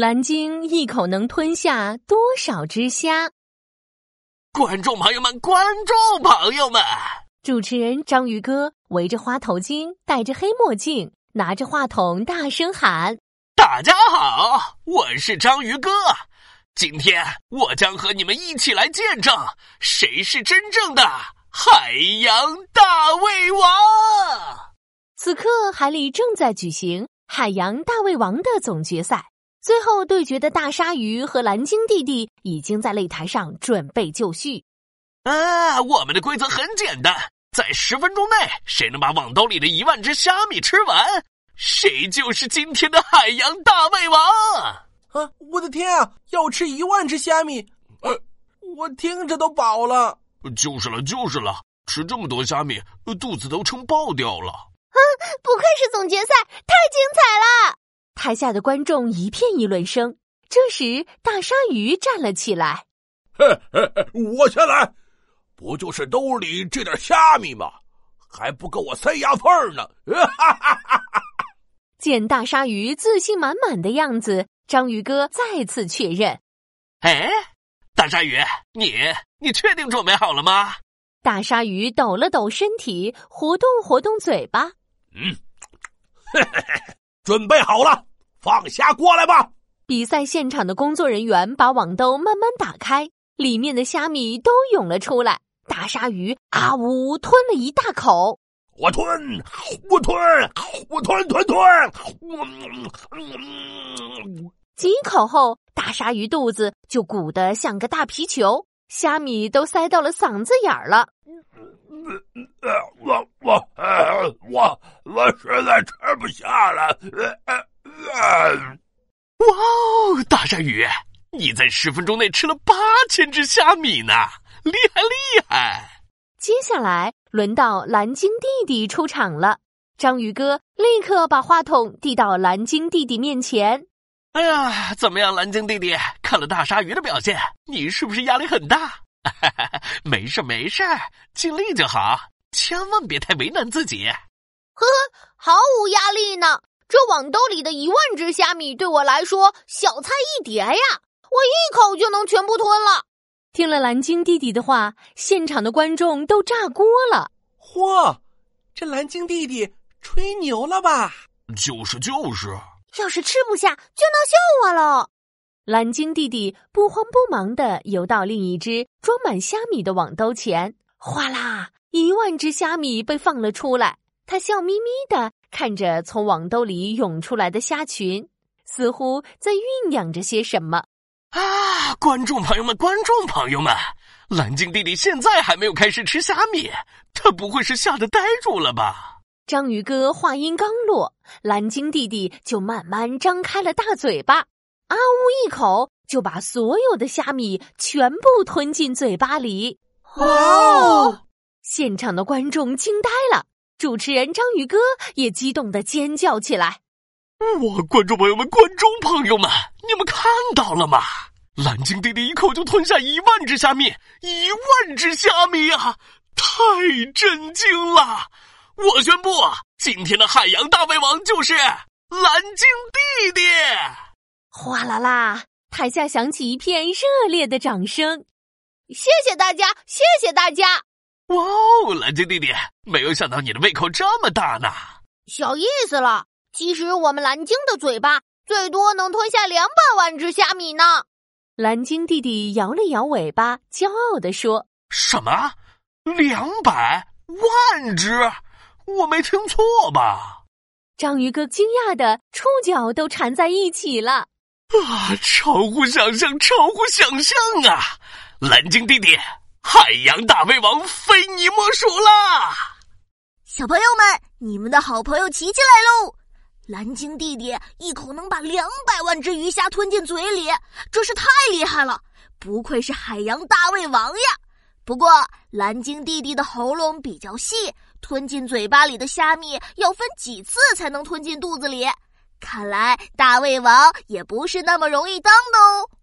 蓝鲸一口能吞下多少只虾？观众朋友们，观众朋友们，主持人章鱼哥围着花头巾，戴着黑墨镜，拿着话筒，大声喊：“大家好，我是章鱼哥。今天我将和你们一起来见证谁是真正的海洋大胃王。”此刻，海里正在举行海洋大胃王的总决赛。最后对决的大鲨鱼和蓝鲸弟弟已经在擂台上准备就绪。啊，我们的规则很简单，在十分钟内，谁能把网兜里的一万只虾米吃完，谁就是今天的海洋大胃王。啊，我的天啊，要吃一万只虾米，呃，我听着都饱了。就是了，就是了，吃这么多虾米，肚子都撑爆掉了。啊，不愧是总决赛，太精彩了！台下的观众一片议论声。这时，大鲨鱼站了起来：“嘿嘿嘿，我先来，不就是兜里这点虾米吗？还不够我塞牙缝呢！”哈哈哈哈见大鲨鱼自信满满的样子，章鱼哥再次确认：“哎，大鲨鱼，你你确定准备好了吗？”大鲨鱼抖了抖身体，活动活动嘴巴：“嗯，嘿嘿嘿，准备好了。”放虾过来吧！比赛现场的工作人员把网兜慢慢打开，里面的虾米都涌了出来。大鲨鱼啊呜吞了一大口，我吞，我吞，我吞吞吞。几口后，大鲨鱼肚子就鼓得像个大皮球，虾米都塞到了嗓子眼儿了。我我我我实在吃不下了。哇哦，大鲨鱼，你在十分钟内吃了八千只虾米呢，厉害厉害！接下来轮到蓝鲸弟弟出场了，章鱼哥立刻把话筒递到蓝鲸弟弟面前。哎呀，怎么样，蓝鲸弟弟？看了大鲨鱼的表现，你是不是压力很大？没事没事，尽力就好，千万别太为难自己。呵呵，毫无压力呢。这网兜里的一万只虾米对我来说小菜一碟呀，我一口就能全部吞了。听了蓝鲸弟弟的话，现场的观众都炸锅了。嚯，这蓝鲸弟弟吹牛了吧？就是就是，要是吃不下就闹笑话了。蓝鲸弟弟不慌不忙地游到另一只装满虾米的网兜前，哗啦，一万只虾米被放了出来。他笑眯眯的看着从网兜里涌出来的虾群，似乎在酝酿着些什么。啊！观众朋友们，观众朋友们，蓝鲸弟弟现在还没有开始吃虾米，他不会是吓得呆住了吧？章鱼哥话音刚落，蓝鲸弟弟就慢慢张开了大嘴巴，啊呜一口就把所有的虾米全部吞进嘴巴里。哇哦！现场的观众惊呆了。主持人章鱼哥也激动的尖叫起来！哇，观众朋友们，观众朋友们，你们看到了吗？蓝鲸弟弟一口就吞下一万只虾米，一万只虾米啊！太震惊了！我宣布，今天的海洋大胃王就是蓝鲸弟弟！哗啦啦，台下响起一片热烈的掌声。谢谢大家，谢谢大家！哇哦，蓝鲸弟弟，没有想到你的胃口这么大呢。小意思了，其实我们蓝鲸的嘴巴最多能吞下两百万只虾米呢。蓝鲸弟弟摇了摇尾巴，骄傲地说：“什么？两百万只？我没听错吧？”章鱼哥惊讶的触角都缠在一起了。啊，超乎想象，超乎想象啊！蓝鲸弟弟。海洋大胃王非你莫属啦！小朋友们，你们的好朋友琪琪来喽！蓝鲸弟弟一口能把两百万只鱼虾吞进嘴里，真是太厉害了！不愧是海洋大胃王呀！不过蓝鲸弟弟的喉咙比较细，吞进嘴巴里的虾米要分几次才能吞进肚子里。看来大胃王也不是那么容易当的哦。